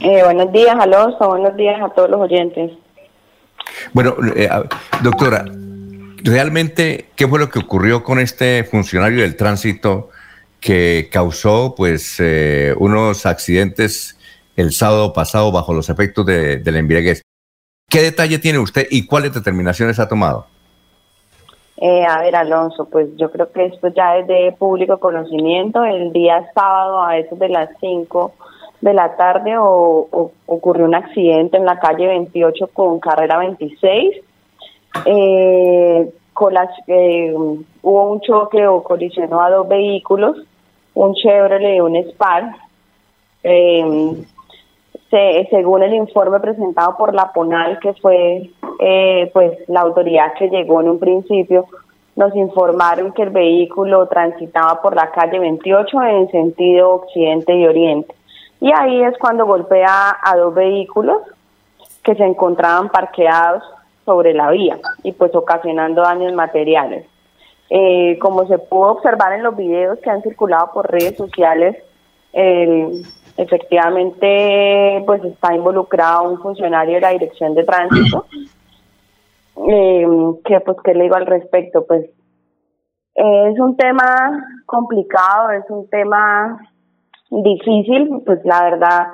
Eh, buenos días, Alonso. Buenos días a todos los oyentes. Bueno, eh, doctora, realmente, ¿qué fue lo que ocurrió con este funcionario del tránsito que causó pues eh, unos accidentes el sábado pasado bajo los efectos de, de la embriaguez? ¿Qué detalle tiene usted y cuáles determinaciones ha tomado? Eh, a ver, Alonso, pues yo creo que esto ya es de público conocimiento. El día sábado a eso de las 5 de la tarde o, ocurrió un accidente en la calle 28 con carrera 26. Eh, con las, eh, hubo un choque o colisionó a dos vehículos, un Chevrolet y un Spark. Eh, según el informe presentado por la PONAL, que fue eh, pues la autoridad que llegó en un principio, nos informaron que el vehículo transitaba por la calle 28 en sentido occidente y oriente. Y ahí es cuando golpea a dos vehículos que se encontraban parqueados sobre la vía y pues ocasionando daños materiales. Eh, como se pudo observar en los videos que han circulado por redes sociales, efectivamente pues está involucrado un funcionario de la dirección de tránsito. Eh, pues qué le digo al respecto pues es un tema complicado es un tema difícil, pues la verdad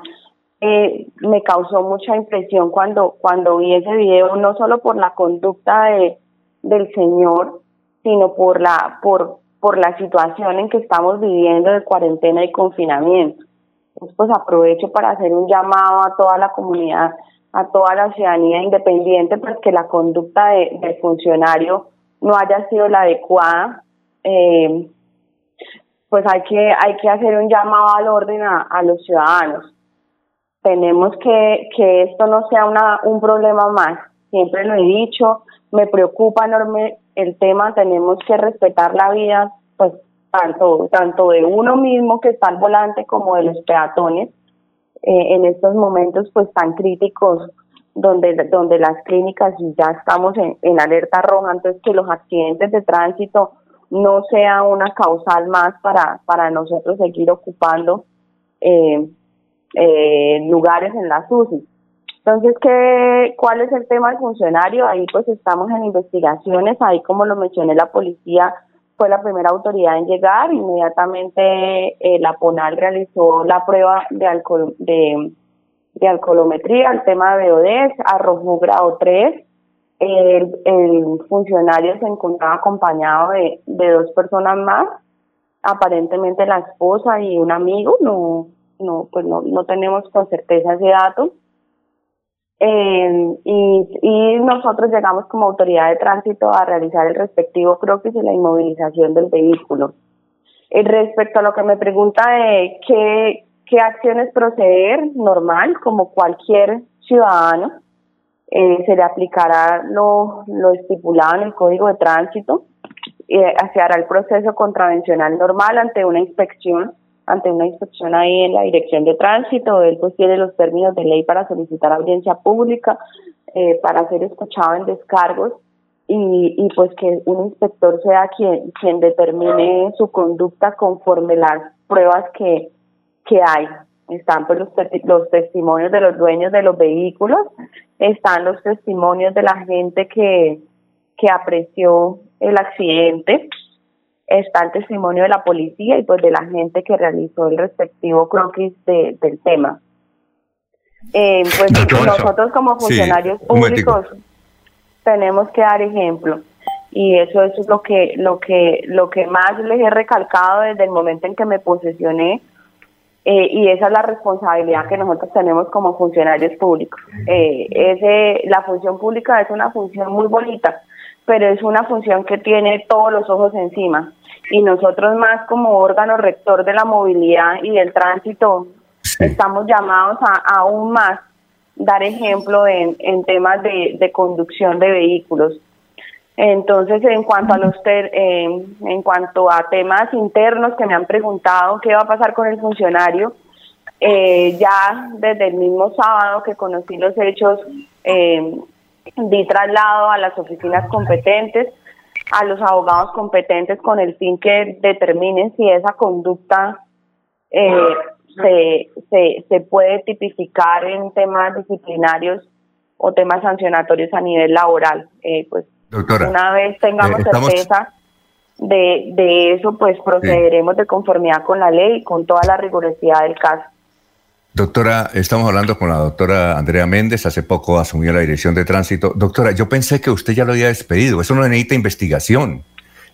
eh, me causó mucha impresión cuando, cuando vi ese video, no solo por la conducta de, del señor, sino por la, por, por la situación en que estamos viviendo de cuarentena y confinamiento. Pues aprovecho para hacer un llamado a toda la comunidad, a toda la ciudadanía independiente, pues que la conducta de, del funcionario no haya sido la adecuada. Eh, pues hay que, hay que hacer un llamado al orden a, los ciudadanos. Tenemos que, que esto no sea una, un problema más. Siempre lo he dicho, me preocupa enorme el tema, tenemos que respetar la vida, pues tanto, tanto de uno mismo que está al volante como de los peatones eh, en estos momentos pues tan críticos donde, donde las clínicas ya estamos en, en alerta roja, entonces que los accidentes de tránsito no sea una causal más para, para nosotros seguir ocupando eh, eh, lugares en la UCI. Entonces, ¿qué, ¿cuál es el tema del funcionario? Ahí pues estamos en investigaciones, ahí como lo mencioné, la policía fue la primera autoridad en llegar, inmediatamente eh, la PONAL realizó la prueba de, alcohol, de, de alcoholometría, el tema de BODES, arrojó grado 3, el, funcionario se encontraba acompañado de, de dos personas más, aparentemente la esposa y un amigo, no, no, pues no, no tenemos con certeza ese dato. Eh, y, y nosotros llegamos como autoridad de tránsito a realizar el respectivo croquis y la inmovilización del vehículo. Eh, respecto a lo que me pregunta de qué, qué acciones proceder, normal, como cualquier ciudadano, eh, se le aplicará lo, lo estipulado en el Código de Tránsito, eh, se hará el proceso contravencional normal ante una inspección, ante una inspección ahí en la Dirección de Tránsito, él pues tiene los términos de ley para solicitar audiencia pública, eh, para ser escuchado en descargos y, y pues que un inspector sea quien, quien determine su conducta conforme las pruebas que, que hay están pues los, los testimonios de los dueños de los vehículos, están los testimonios de la gente que, que apreció el accidente, está el testimonio de la policía y pues de la gente que realizó el respectivo croquis de, del tema. Eh, pues nosotros como funcionarios públicos tenemos que dar ejemplo y eso, eso es lo que lo que lo que más les he recalcado desde el momento en que me posesioné eh, y esa es la responsabilidad que nosotros tenemos como funcionarios públicos. Eh, ese, la función pública es una función muy bonita, pero es una función que tiene todos los ojos encima. Y nosotros más como órgano rector de la movilidad y del tránsito estamos llamados a aún más dar ejemplo en, en temas de, de conducción de vehículos. Entonces, en cuanto a los eh, en cuanto a temas internos que me han preguntado qué va a pasar con el funcionario, eh, ya desde el mismo sábado que conocí los hechos, eh, di traslado a las oficinas competentes, a los abogados competentes con el fin que determinen si esa conducta eh, se, se, se puede tipificar en temas disciplinarios o temas sancionatorios a nivel laboral. Eh, pues una vez tengamos eh, certeza de, de eso, pues procederemos de conformidad con la ley y con toda la rigurosidad del caso. Doctora, estamos hablando con la doctora Andrea Méndez, hace poco asumió la dirección de tránsito. Doctora, yo pensé que usted ya lo había despedido, eso no necesita investigación.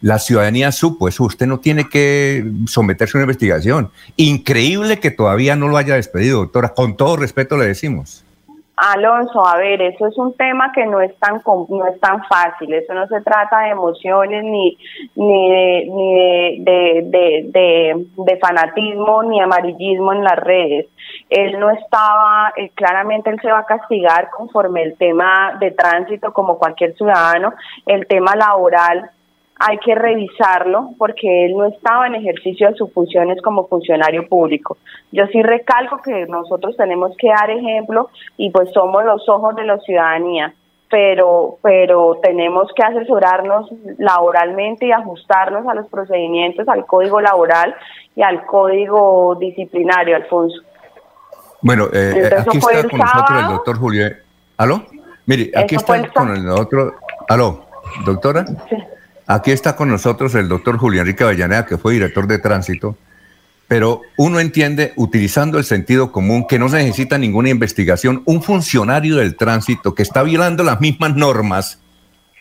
La ciudadanía supo eso, usted no tiene que someterse a una investigación. Increíble que todavía no lo haya despedido, doctora, con todo respeto le decimos. Alonso, a ver, eso es un tema que no es tan no es tan fácil. Eso no se trata de emociones ni ni de ni de, de, de, fanatismo ni amarillismo en las redes. Él no estaba, eh, claramente él se va a castigar conforme el tema de tránsito como cualquier ciudadano. El tema laboral hay que revisarlo porque él no estaba en ejercicio de sus funciones como funcionario público. Yo sí recalco que nosotros tenemos que dar ejemplo y pues somos los ojos de la ciudadanía, pero pero tenemos que asesorarnos laboralmente y ajustarnos a los procedimientos, al código laboral y al código disciplinario, Alfonso. Bueno, eh, aquí está con nosotros el doctor Julio. ¿Aló? Mire, aquí está con el otro. ¿Aló? ¿Doctora? Sí. Aquí está con nosotros el doctor Julián Enrique Avellaneda, que fue director de tránsito, pero uno entiende, utilizando el sentido común, que no se necesita ninguna investigación. Un funcionario del tránsito que está violando las mismas normas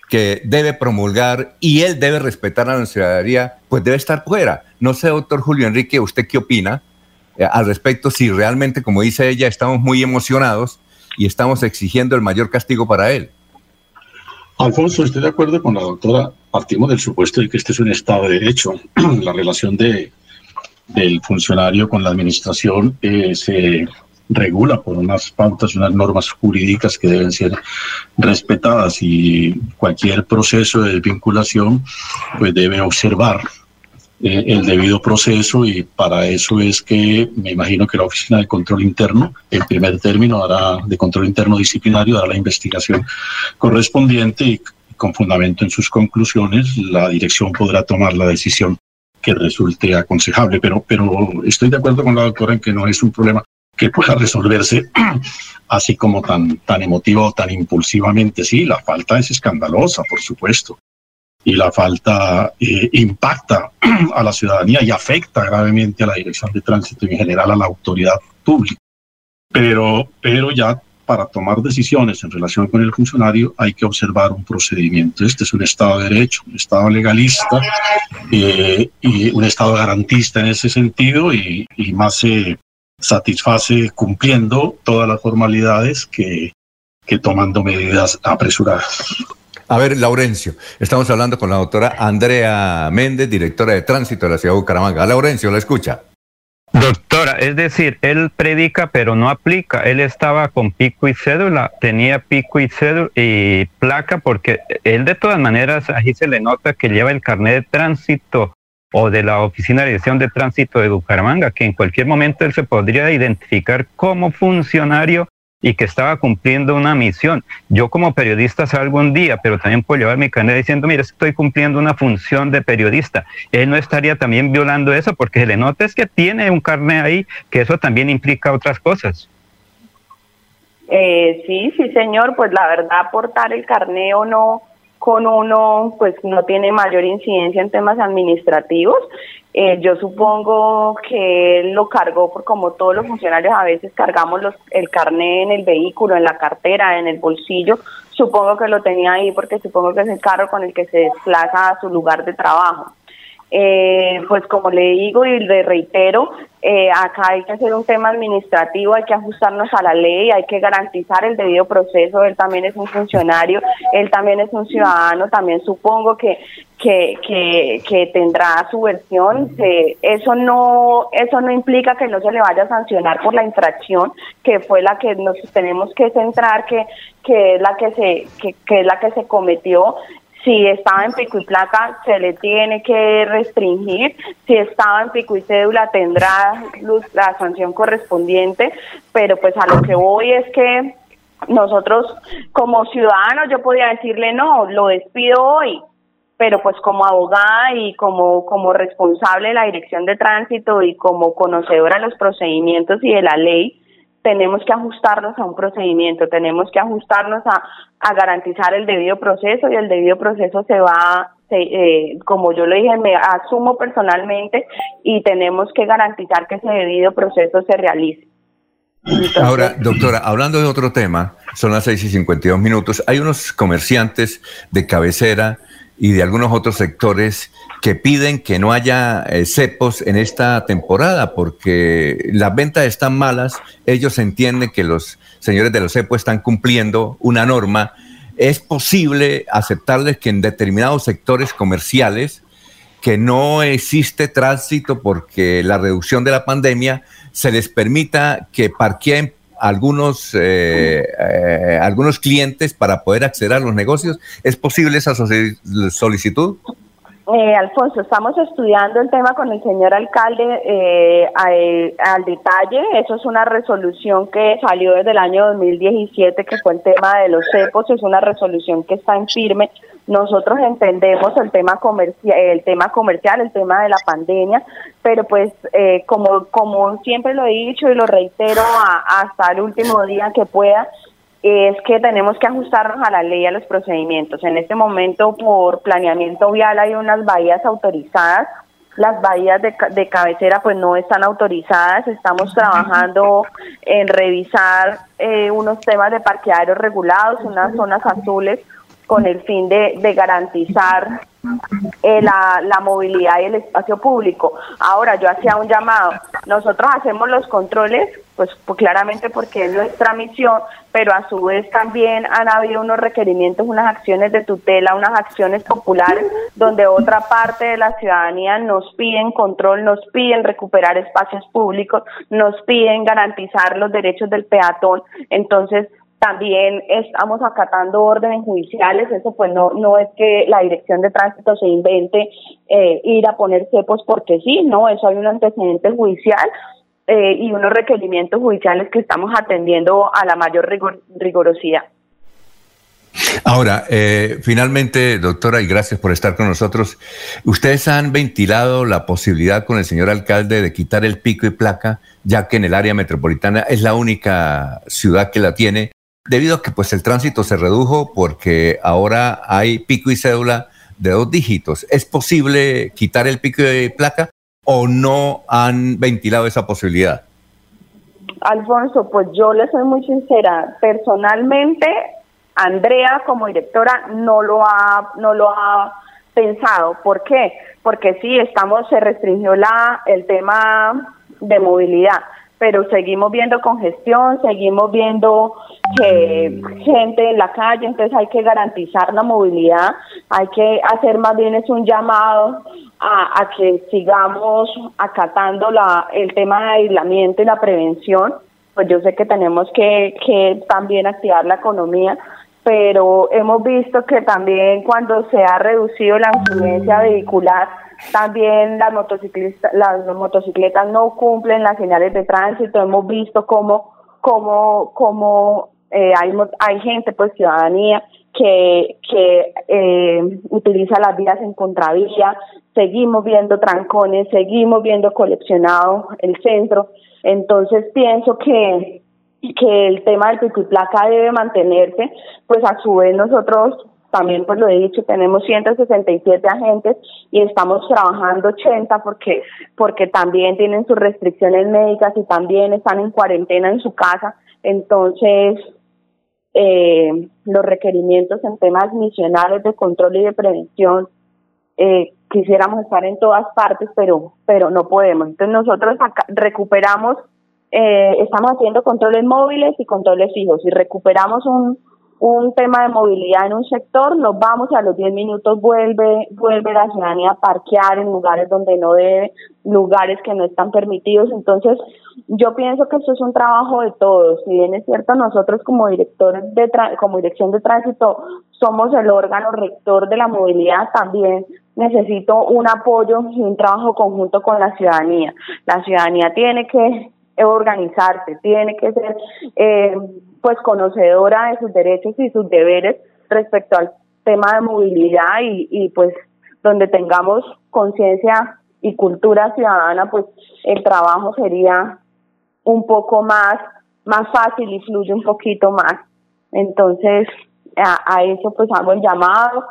que debe promulgar y él debe respetar a la ciudadanía, pues debe estar fuera. No sé, doctor Julio Enrique, ¿usted qué opina eh, al respecto? Si realmente, como dice ella, estamos muy emocionados y estamos exigiendo el mayor castigo para él. Alfonso, estoy de acuerdo con la doctora. Partimos del supuesto de que este es un Estado de Derecho. la relación de, del funcionario con la administración eh, se regula por unas pautas, unas normas jurídicas que deben ser respetadas y cualquier proceso de vinculación pues debe observar eh, el debido proceso y para eso es que me imagino que la Oficina de Control Interno, en primer término, hará de control interno disciplinario, dará la investigación correspondiente y con fundamento en sus conclusiones, la dirección podrá tomar la decisión que resulte aconsejable. Pero, pero estoy de acuerdo con la doctora en que no es un problema que pueda resolverse así como tan, tan emotivo o tan impulsivamente. Sí, la falta es escandalosa, por supuesto y la falta eh, impacta a la ciudadanía y afecta gravemente a la dirección de tránsito y en general a la autoridad pública. Pero, pero ya para tomar decisiones en relación con el funcionario hay que observar un procedimiento. Este es un Estado de Derecho, un Estado legalista eh, y un Estado garantista en ese sentido y, más se satisface cumpliendo todas las formalidades que, que tomando medidas apresuradas. A ver, Laurencio, estamos hablando con la doctora Andrea Méndez, directora de tránsito de la ciudad de Bucaramanga. Laurencio, la escucha. Doctora, es decir, él predica pero no aplica. Él estaba con pico y cédula, tenía pico y cédula y placa porque él de todas maneras, ahí se le nota que lleva el carnet de tránsito o de la Oficina de Dirección de Tránsito de Bucaramanga, que en cualquier momento él se podría identificar como funcionario y que estaba cumpliendo una misión. Yo como periodista salgo un día, pero también puedo llevar mi carnet diciendo, mira, estoy cumpliendo una función de periodista. Él no estaría también violando eso porque se le nota es que tiene un carnet ahí, que eso también implica otras cosas. Eh, sí, sí, señor, pues la verdad, aportar el carnet o no con uno, pues no tiene mayor incidencia en temas administrativos. Eh, yo supongo que él lo cargó por como todos los funcionarios a veces cargamos los, el carné en el vehículo, en la cartera, en el bolsillo. Supongo que lo tenía ahí porque supongo que es el carro con el que se desplaza a su lugar de trabajo. Eh, pues como le digo y le reitero, eh, acá hay que hacer un tema administrativo, hay que ajustarnos a la ley, hay que garantizar el debido proceso. Él también es un funcionario, él también es un ciudadano, también supongo que que, que, tendrá su versión. eso no eso no implica que no se le vaya a sancionar por la infracción que fue la que nos tenemos que centrar, que que es la que se que, que es la que se cometió si estaba en pico y placa, se le tiene que restringir. Si estaba en pico y cédula, tendrá la sanción correspondiente. Pero pues a lo que voy es que nosotros como ciudadanos yo podía decirle no, lo despido hoy, pero pues como abogada y como, como responsable de la dirección de tránsito y como conocedora de los procedimientos y de la ley, tenemos que ajustarnos a un procedimiento, tenemos que ajustarnos a, a garantizar el debido proceso y el debido proceso se va, eh, como yo lo dije, me asumo personalmente y tenemos que garantizar que ese debido proceso se realice. Ahora, doctora, hablando de otro tema, son las 6 y 52 minutos, hay unos comerciantes de cabecera y de algunos otros sectores que piden que no haya eh, cepos en esta temporada porque las ventas están malas, ellos entienden que los señores de los cepos están cumpliendo una norma. Es posible aceptarles que en determinados sectores comerciales que no existe tránsito porque la reducción de la pandemia se les permita que parqueen algunos, eh, eh, algunos clientes para poder acceder a los negocios. ¿Es posible esa solicitud? Eh, Alfonso, estamos estudiando el tema con el señor alcalde eh, al, detalle. Eso es una resolución que salió desde el año 2017, que fue el tema de los cepos. Es una resolución que está en firme. Nosotros entendemos el tema comercial, el tema comercial, el tema de la pandemia, pero pues eh, como como siempre lo he dicho y lo reitero hasta el último día que pueda, es que tenemos que ajustarnos a la ley y a los procedimientos. En este momento, por planeamiento vial, hay unas bahías autorizadas. Las bahías de, de cabecera pues no están autorizadas. Estamos trabajando en revisar eh, unos temas de parqueaderos regulados, unas zonas azules, con el fin de, de garantizar eh, la, la, movilidad y el espacio público. Ahora, yo hacía un llamado. Nosotros hacemos los controles, pues, pues, claramente porque es nuestra misión, pero a su vez también han habido unos requerimientos, unas acciones de tutela, unas acciones populares, donde otra parte de la ciudadanía nos piden control, nos piden recuperar espacios públicos, nos piden garantizar los derechos del peatón. Entonces, también estamos acatando órdenes judiciales, eso pues no, no es que la dirección de tránsito se invente eh, ir a poner cepos porque sí, no, eso hay un antecedente judicial eh, y unos requerimientos judiciales que estamos atendiendo a la mayor rigorosidad. Ahora, eh, finalmente, doctora, y gracias por estar con nosotros. Ustedes han ventilado la posibilidad con el señor alcalde de quitar el pico y placa, ya que en el área metropolitana es la única ciudad que la tiene debido a que pues el tránsito se redujo porque ahora hay pico y cédula de dos dígitos. ¿Es posible quitar el pico de placa o no han ventilado esa posibilidad? Alfonso, pues yo le soy muy sincera. Personalmente, Andrea como directora no lo ha no lo ha pensado. ¿Por qué? Porque sí estamos se restringió la el tema de movilidad pero seguimos viendo congestión, seguimos viendo que gente en la calle, entonces hay que garantizar la movilidad, hay que hacer más bien es un llamado a, que sigamos acatando la, el tema de aislamiento y la prevención, pues yo sé que tenemos que, que también activar la economía, pero hemos visto que también cuando se ha reducido la influencia vehicular, también las motociclistas, las motocicletas no cumplen las señales de tránsito. Hemos visto cómo, cómo, cómo eh, hay, hay gente, pues ciudadanía, que, que eh, utiliza las vías en contravía. Seguimos viendo trancones, seguimos viendo coleccionado el centro. Entonces pienso que que el tema del pico debe mantenerse, pues a su vez nosotros también pues lo he dicho, tenemos 167 agentes y estamos trabajando 80 porque, porque también tienen sus restricciones médicas y también están en cuarentena en su casa. Entonces, eh, los requerimientos en temas misionales de control y de prevención, eh, quisiéramos estar en todas partes, pero, pero no podemos. Entonces nosotros recuperamos, eh, estamos haciendo controles móviles y controles fijos y recuperamos un un tema de movilidad en un sector, nos vamos y a los 10 minutos vuelve, vuelve la ciudadanía a parquear en lugares donde no debe, lugares que no están permitidos. Entonces, yo pienso que esto es un trabajo de todos. Si bien es cierto, nosotros como directores de como dirección de tránsito somos el órgano rector de la movilidad, también necesito un apoyo y un trabajo conjunto con la ciudadanía. La ciudadanía tiene que organizarse, tiene que ser eh, pues conocedora de sus derechos y sus deberes respecto al tema de movilidad y, y pues donde tengamos conciencia y cultura ciudadana, pues el trabajo sería un poco más, más fácil y fluye un poquito más. Entonces, a, eso pues hago el llamado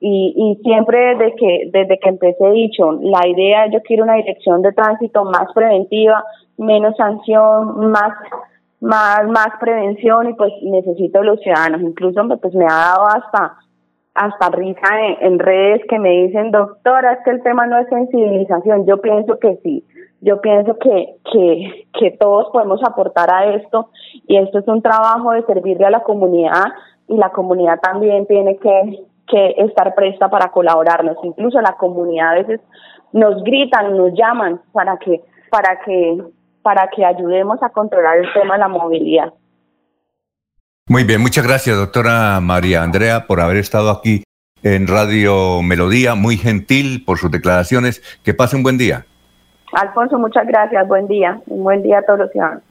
y, y siempre desde que, desde que empecé dicho, la idea, yo quiero una dirección de tránsito más preventiva, menos sanción, más más más prevención y pues necesito los ciudadanos incluso pues me ha dado hasta hasta risa en, redes que me dicen, doctora, es que el tema no es sensibilización. Yo pienso que sí. Yo pienso que, que, que todos podemos aportar a esto y esto es un trabajo de servirle a la comunidad y la comunidad también tiene que, que estar presta para colaborarnos. Incluso la comunidad a veces nos gritan, nos llaman para que, para que, para que ayudemos a controlar el tema de la movilidad. Muy bien, muchas gracias, doctora María Andrea, por haber estado aquí en Radio Melodía. Muy gentil por sus declaraciones. Que pase un buen día. Alfonso, muchas gracias. Buen día. Un buen día a todos los ciudadanos.